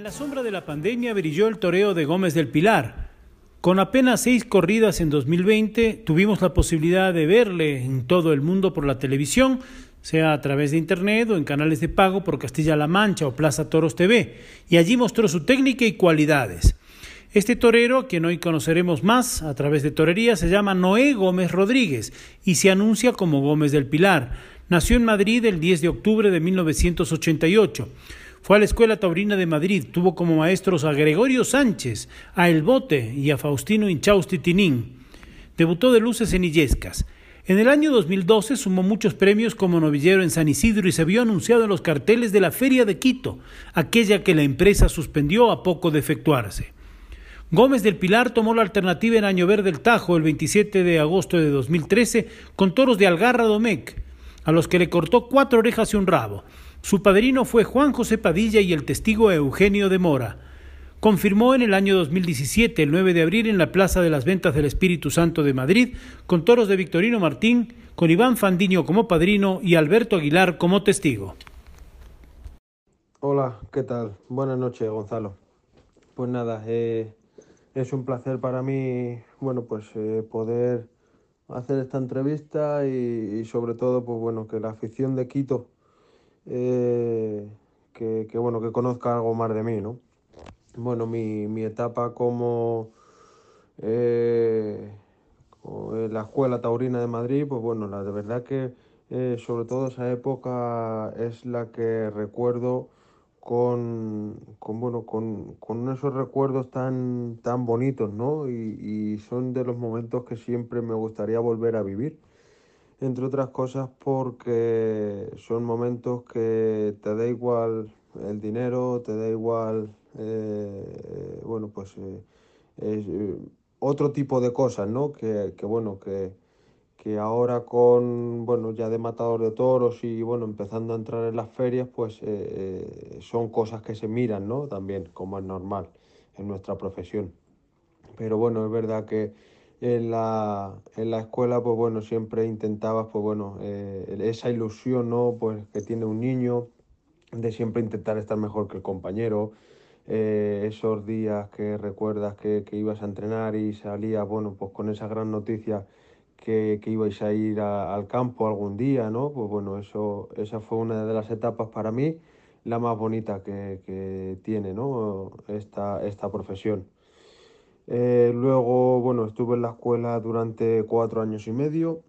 En la sombra de la pandemia brilló el toreo de Gómez del Pilar. Con apenas seis corridas en 2020, tuvimos la posibilidad de verle en todo el mundo por la televisión, sea a través de internet o en canales de pago por Castilla-La Mancha o Plaza Toros TV, y allí mostró su técnica y cualidades. Este torero, quien hoy conoceremos más a través de torería, se llama Noé Gómez Rodríguez y se anuncia como Gómez del Pilar. Nació en Madrid el 10 de octubre de 1988. Fue a la Escuela Taurina de Madrid, tuvo como maestros a Gregorio Sánchez, a El Bote y a Faustino Inchausti Tinín. Debutó de luces en Illescas. En el año 2012 sumó muchos premios como novillero en San Isidro y se vio anunciado en los carteles de la Feria de Quito, aquella que la empresa suspendió a poco de efectuarse. Gómez del Pilar tomó la alternativa en Año Verde del Tajo el 27 de agosto de 2013 con toros de Algarra Domecq, a los que le cortó cuatro orejas y un rabo. Su padrino fue Juan José Padilla y el testigo Eugenio de Mora. Confirmó en el año 2017, el 9 de abril, en la Plaza de las Ventas del Espíritu Santo de Madrid, con toros de Victorino Martín, con Iván Fandiño como padrino y Alberto Aguilar como testigo. Hola, ¿qué tal? Buenas noches, Gonzalo. Pues nada, eh, es un placer para mí, bueno, pues eh, poder hacer esta entrevista y, y, sobre todo, pues bueno, que la afición de Quito, eh, que, que, bueno, que conozca algo más de mí, ¿no? Bueno, mi, mi etapa como eh, en la Escuela Taurina de Madrid, pues bueno, la de verdad que eh, sobre todo esa época es la que recuerdo con, con bueno, con, con, esos recuerdos tan, tan bonitos, ¿no? Y, y, son de los momentos que siempre me gustaría volver a vivir. Entre otras cosas porque son momentos que te da igual el dinero, te da igual, eh, bueno, pues eh, eh, otro tipo de cosas, ¿no? Que, que bueno, que, que ahora con, bueno, ya de matador de toros y, bueno, empezando a entrar en las ferias, pues eh, son cosas que se miran, ¿no? También, como es normal en nuestra profesión. Pero bueno, es verdad que en la, en la escuela, pues bueno, siempre intentabas, pues bueno, eh, esa ilusión, ¿no? Pues que tiene un niño, de siempre intentar estar mejor que el compañero, eh, esos días que recuerdas que, que, ibas a entrenar y salías, bueno, pues con esa gran noticia que, que ibais a ir a, al campo algún día, ¿no? Pues bueno, eso, esa fue una de las etapas para mí, la más bonita que, que tiene, ¿no? Esta, esta profesión. Eh, luego, bueno, estuve en la escuela durante cuatro años y medio.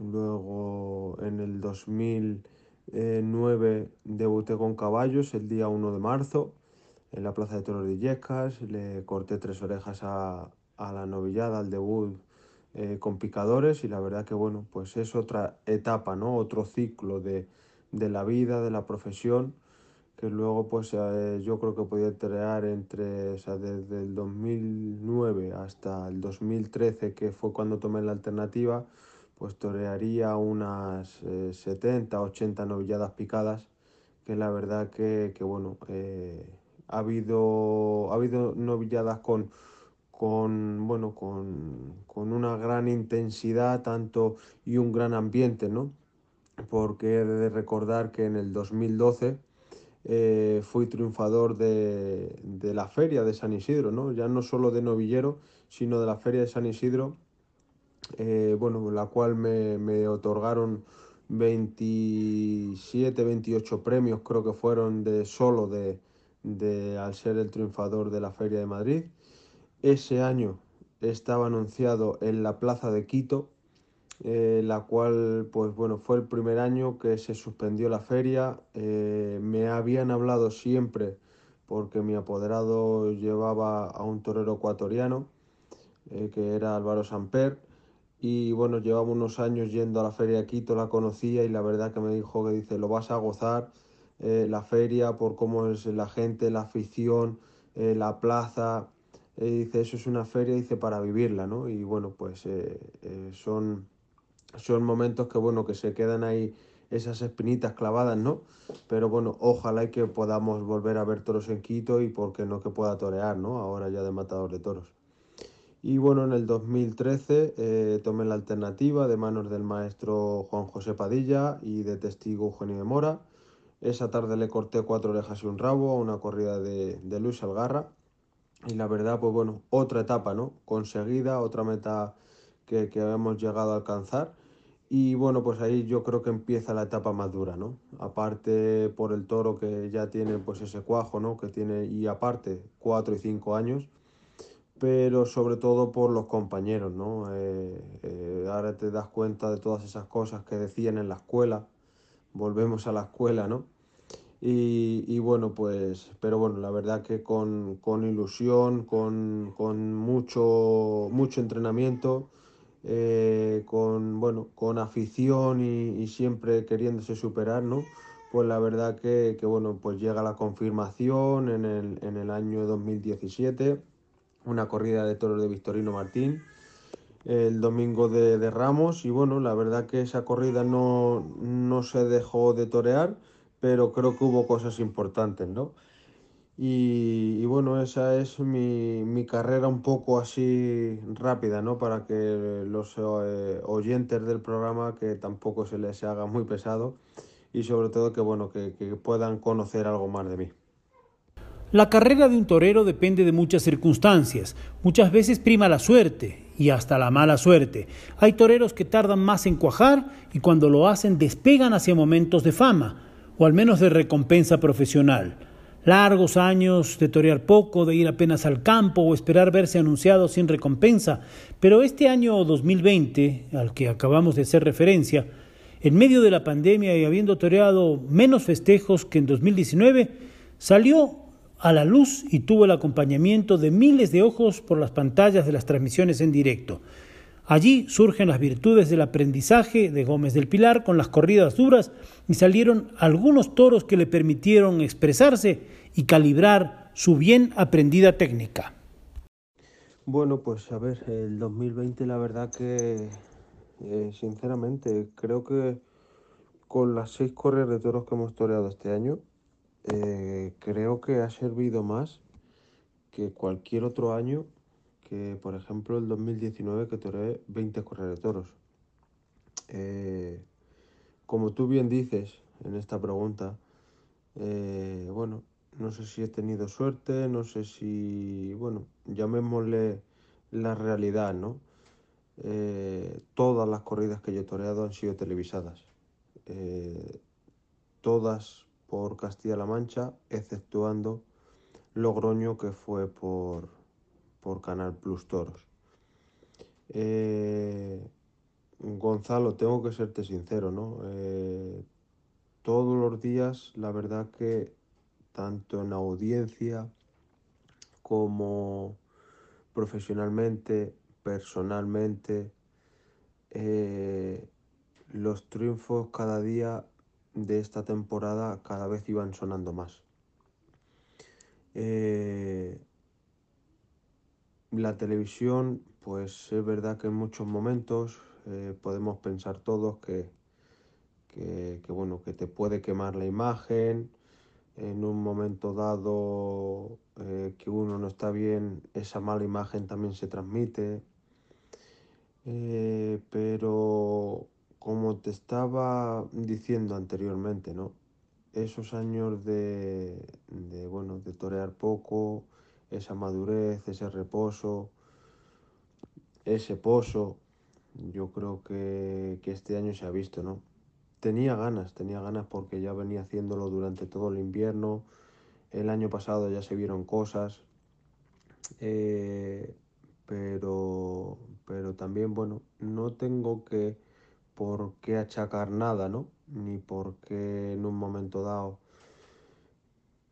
Luego, en el 2009, debuté con caballos el día 1 de marzo en la Plaza de Toros de Illescas. Le corté tres orejas a, a la novillada, al debut eh, con picadores y la verdad que bueno, pues es otra etapa, ¿no? Otro ciclo de, de la vida, de la profesión, que luego pues eh, yo creo que podía crear entre, o sea, desde el 2009 hasta el 2013, que fue cuando tomé la alternativa, pues torearía unas eh, 70, 80 novilladas picadas, que la verdad que, que bueno, eh, ha, habido, ha habido novilladas con con, bueno, con, con, una gran intensidad tanto y un gran ambiente, ¿no? Porque he de recordar que en el 2012 eh, fui triunfador de, la feria de San Isidro, ¿no? Ya no solo de novillero, sino de la feria de San Isidro, eh, bueno, la cual me, otorgaron 27, 28 premios, creo que fueron de solo de al ser el triunfador de la feria de Madrid. Ese año estaba anunciado en la plaza de Quito, eh, la cual, pues bueno, fue el primer año que se suspendió la feria. Eh, me habían hablado siempre porque mi apoderado llevaba a un torero ecuatoriano, eh, que era Álvaro Samper, y bueno, llevaba unos años yendo a la feria de Quito, la conocía y la verdad que me dijo que dice, lo vas a gozar, eh, la feria, por cómo es la gente, la afición, eh, la plaza, dice, eso es una feria, dice, para vivirla, ¿no? Y bueno, pues son, son momentos que, bueno, que se quedan ahí esas espinitas clavadas, ¿no? Pero bueno, ojalá y que podamos volver a ver toros en Quito y por qué no que pueda torear, ¿no? Ahora ya de matador de toros. Y bueno, en el 2013 eh, tomé la alternativa de manos del maestro Juan José Padilla y de testigo Eugenio de Mora. Esa tarde le corté cuatro orejas y un rabo a una corrida de, de Luis Algarra. Y la verdad, pues bueno, otra etapa, ¿no? Conseguida, otra meta que, que hemos llegado a alcanzar y bueno, pues ahí yo creo que empieza la etapa más dura, ¿no? Aparte por el toro que ya tiene pues ese cuajo, ¿no? Que tiene, y aparte, cuatro y cinco años, pero sobre todo por los compañeros, ¿no? Eh, eh, ahora te das cuenta de todas esas cosas que decían en la escuela, volvemos a la escuela, ¿no? Y, y bueno, pues, pero bueno, la verdad que con, con ilusión, con, con mucho, mucho entrenamiento, eh, con, bueno, con afición y, siempre queriéndose superar, ¿no? Pues la verdad que, bueno, pues llega la confirmación en el, en el año 2017, una corrida de toros de Victorino Martín, el domingo de, de, Ramos y bueno, la verdad que esa corrida no, no se dejó de torear, pero creo que hubo cosas importantes, ¿no? Y, bueno, esa es mi, carrera un poco así rápida, ¿no? Para que los eh, oyentes del programa que tampoco se les haga muy pesado y sobre todo que bueno, que, que puedan conocer algo más de mí. La carrera de un torero depende de muchas circunstancias. Muchas veces prima la suerte y hasta la mala suerte. Hay toreros que tardan más en cuajar y cuando lo hacen despegan hacia momentos de fama o al menos de recompensa profesional largos años de torear poco, de ir apenas al campo o esperar verse anunciado sin recompensa, pero este año 2020, al que acabamos de hacer referencia, en medio de la pandemia y habiendo toreado menos festejos que en 2019, salió a la luz y tuvo el acompañamiento de miles de ojos por las pantallas de las transmisiones en directo. Allí surgen las virtudes del aprendizaje de Gómez del Pilar con las corridas duras y salieron algunos toros que le permitieron expresarse y calibrar su bien aprendida técnica. Bueno, pues a ver, el 2020 la verdad que, eh, sinceramente, creo que con las seis corridas de toros que hemos toreado este año, eh, creo que ha servido más que cualquier otro año que, por ejemplo, el 2019 que toré 20 correr de toros. Eh, como tú bien dices en esta pregunta, eh, bueno, no sé si he tenido suerte, no sé si, bueno, llamémosle la realidad, ¿no? Eh, todas las corridas que yo he toreado han sido televisadas. todas por Castilla-La Mancha, exceptuando Logroño, que fue por, por Canal Plus Toros. Eh, Gonzalo, tengo que serte sincero, ¿no? Eh, todos los días, la verdad que tanto en audiencia como profesionalmente, personalmente, eh, los triunfos cada día de esta temporada cada vez iban sonando más. La televisión, pues es verdad que en muchos momentos eh, podemos pensar todos que, que, bueno, que te puede quemar la imagen, en un momento dado eh, que uno no está bien, esa mala imagen también se transmite. Eh, pero como te estaba diciendo anteriormente, ¿no? Esos años de, de bueno, de torear poco, esa madurez, ese reposo, ese pozo, yo creo que, este año se ha visto, ¿no? Tenía ganas, tenía ganas porque ya venía haciéndolo durante todo el invierno, el año pasado ya se vieron cosas, eh, pero, pero también, bueno, no tengo que por achacar nada, ¿no? Ni por qué en un momento dado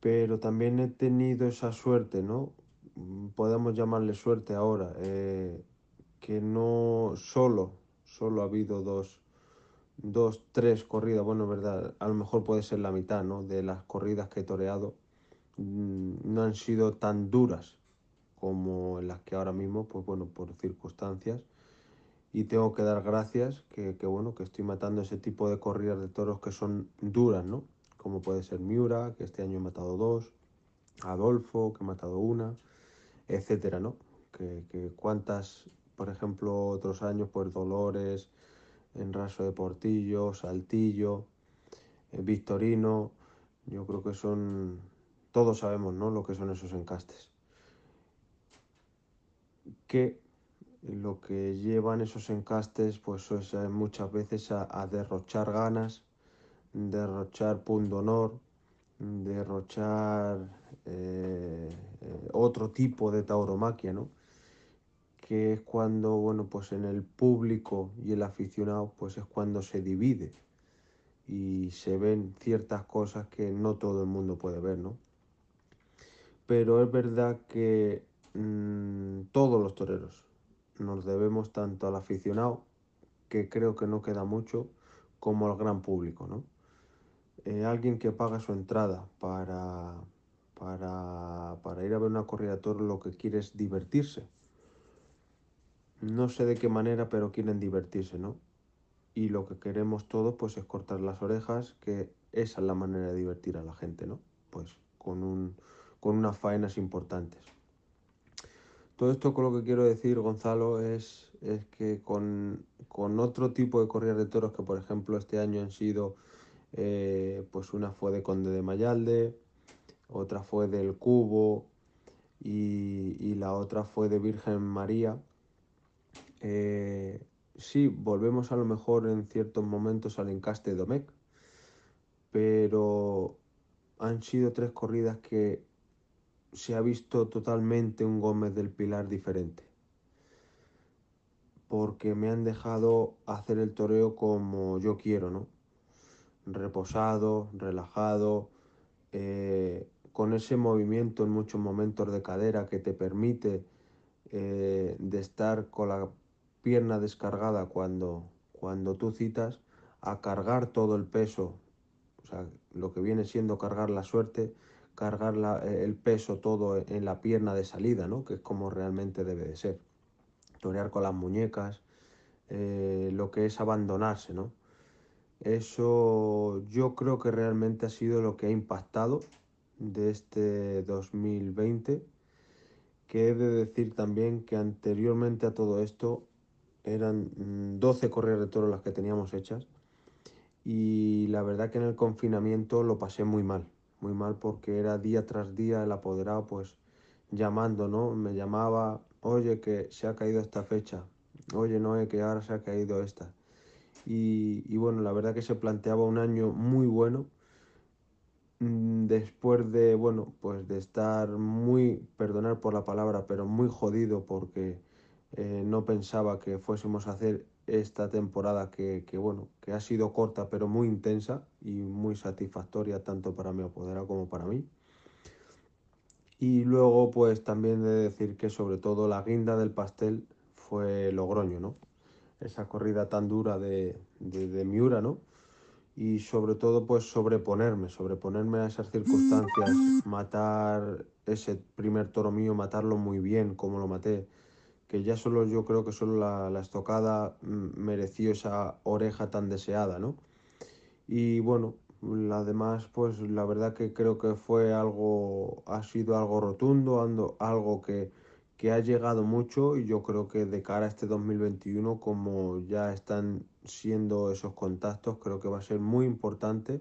pero también he tenido esa suerte, ¿no? Mm, podemos llamarle suerte ahora, eh, que no solo, solo ha habido dos, dos, tres corridas, bueno, verdad, a lo mejor puede ser la mitad, ¿no? De las corridas que he toreado, mm, no han sido tan duras como las que ahora mismo, pues bueno, por circunstancias, y tengo que dar gracias que, que, bueno, que estoy matando ese tipo de corridas de toros que son duras, ¿no? Como puede ser Miura, que este año he matado dos, Adolfo, que he matado una, etcétera, ¿no? Que, que cuántas, por ejemplo, otros años, pues Dolores, en Raso de Portillo, Saltillo, Victorino, yo creo que son, todos sabemos, ¿no? Lo que son esos encastes. Que lo que llevan esos encastes pues es muchas veces a derrochar ganas, derrochar pundonor, derrochar eh, eh, otro tipo de tauromaquia, ¿no? que es cuando, bueno, pues en el público y el aficionado, pues es cuando se divide y se ven ciertas cosas que no todo el mundo puede ver, ¿no? Pero es verdad que mmm, todos los toreros, nos debemos tanto al aficionado, que creo que no queda mucho, como al gran público, ¿no? Eh, alguien que paga su entrada para, para, para, ir a ver una corrida de toros lo que quiere es divertirse. No sé de qué manera, pero quieren divertirse, ¿no? Y lo que queremos todos pues es cortar las orejas, que esa es la manera de divertir a la gente, ¿no? Pues con, un, con unas faenas importantes. Todo esto con lo que quiero decir, Gonzalo, es, es que con, con, otro tipo de corridas de toros que, por ejemplo, este año han sido, eh, pues una fue de Conde de Mayalde, otra fue del Cubo y, y la otra fue de Virgen María. Eh, sí, volvemos a lo mejor en ciertos momentos al encaste de Domecq, pero han sido tres corridas que se ha visto totalmente un Gómez del Pilar diferente. Porque me han dejado hacer el toreo como yo quiero, ¿no? Reposado, relajado, eh, con ese movimiento en muchos momentos de cadera que te permite eh, de estar con la pierna descargada cuando, cuando tú citas, a cargar todo el peso, o sea, lo que viene siendo cargar la suerte, cargar la, eh, el peso todo en la pierna de salida, ¿no? que es como realmente debe de ser. Torear con las muñecas, lo que es abandonarse. ¿no? Eso yo creo que realmente ha sido lo que ha impactado de este 2020, que he de decir también que anteriormente a todo esto eran 12 mm, correas de toro las que teníamos hechas y la verdad que en el confinamiento lo pasé muy mal muy mal porque era día tras día el apoderado pues llamando, ¿no? Me llamaba, oye que se ha caído esta fecha, oye no, que ahora se ha caído esta. Y, bueno, la verdad que se planteaba un año muy bueno mm, después de, bueno, pues de estar muy, perdonar por la palabra, pero muy jodido porque eh, no pensaba que fuésemos a hacer esta temporada que, que, bueno, que ha sido corta pero muy intensa y muy satisfactoria tanto para mi apoderado como para mí. Y luego pues también de decir que sobre todo la guinda del pastel fue Logroño, ¿no? Esa corrida tan dura de, de, de Miura, ¿no? Y sobre todo pues sobreponerme, sobreponerme a esas circunstancias, matar ese primer toro mío, matarlo muy bien como lo maté, que ya solo yo creo que solo la, la, estocada mm, mereció esa oreja tan deseada, ¿no? Y bueno, además, pues la verdad que creo que fue algo, ha sido algo rotundo, algo que, que ha llegado mucho y yo creo que de cara a este 2021, como ya están siendo esos contactos, creo que va a ser muy importante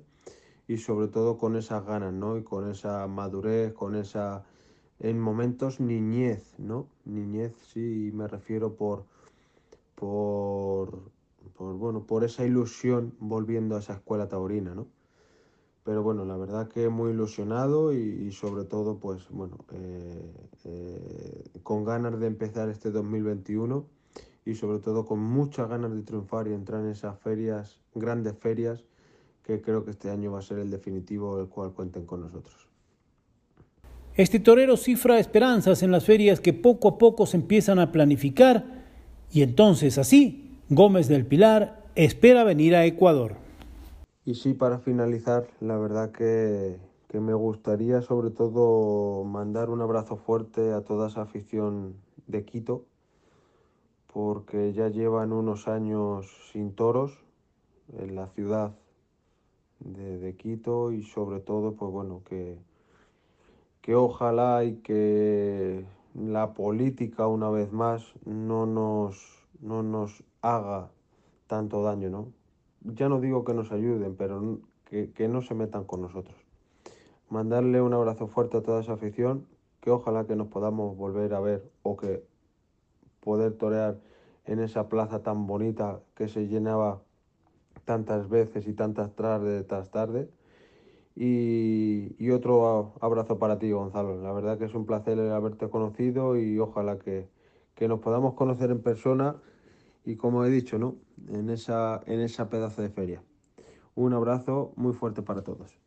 y sobre todo con esas ganas, ¿no? Y con esa madurez, con esa en momentos niñez, ¿no? Niñez, sí, me refiero por, por, por, bueno, por esa ilusión volviendo a esa escuela taurina, ¿no? Pero bueno, la verdad que muy ilusionado y, sobre todo, pues bueno, eh, eh, con ganas de empezar este 2021 y sobre todo con muchas ganas de triunfar y entrar en esas ferias, grandes ferias, que creo que este año va a ser el definitivo, el cual cuenten con nosotros. Este torero cifra esperanzas en las ferias que poco a poco se empiezan a planificar y entonces así Gómez del Pilar espera venir a Ecuador. Y sí, para finalizar, la verdad que, que me gustaría sobre todo mandar un abrazo fuerte a toda esa afición de Quito, porque ya llevan unos años sin toros en la ciudad de, de Quito y sobre todo, pues bueno, que, que ojalá y que la política una vez más no nos, no nos haga tanto daño, ¿no? Ya no digo que nos ayuden, pero que, que no se metan con nosotros. Mandarle un abrazo fuerte a toda esa afición, que ojalá que nos podamos volver a ver o que poder torear en esa plaza tan bonita que se llenaba tantas veces y tantas tarde tras tarde. Y, y, otro abrazo para ti, Gonzalo. La verdad que es un placer haberte conocido y ojalá que, que nos podamos conocer en persona y como he dicho, ¿no? En esa, en esa pedazo de feria. Un abrazo muy fuerte para todos.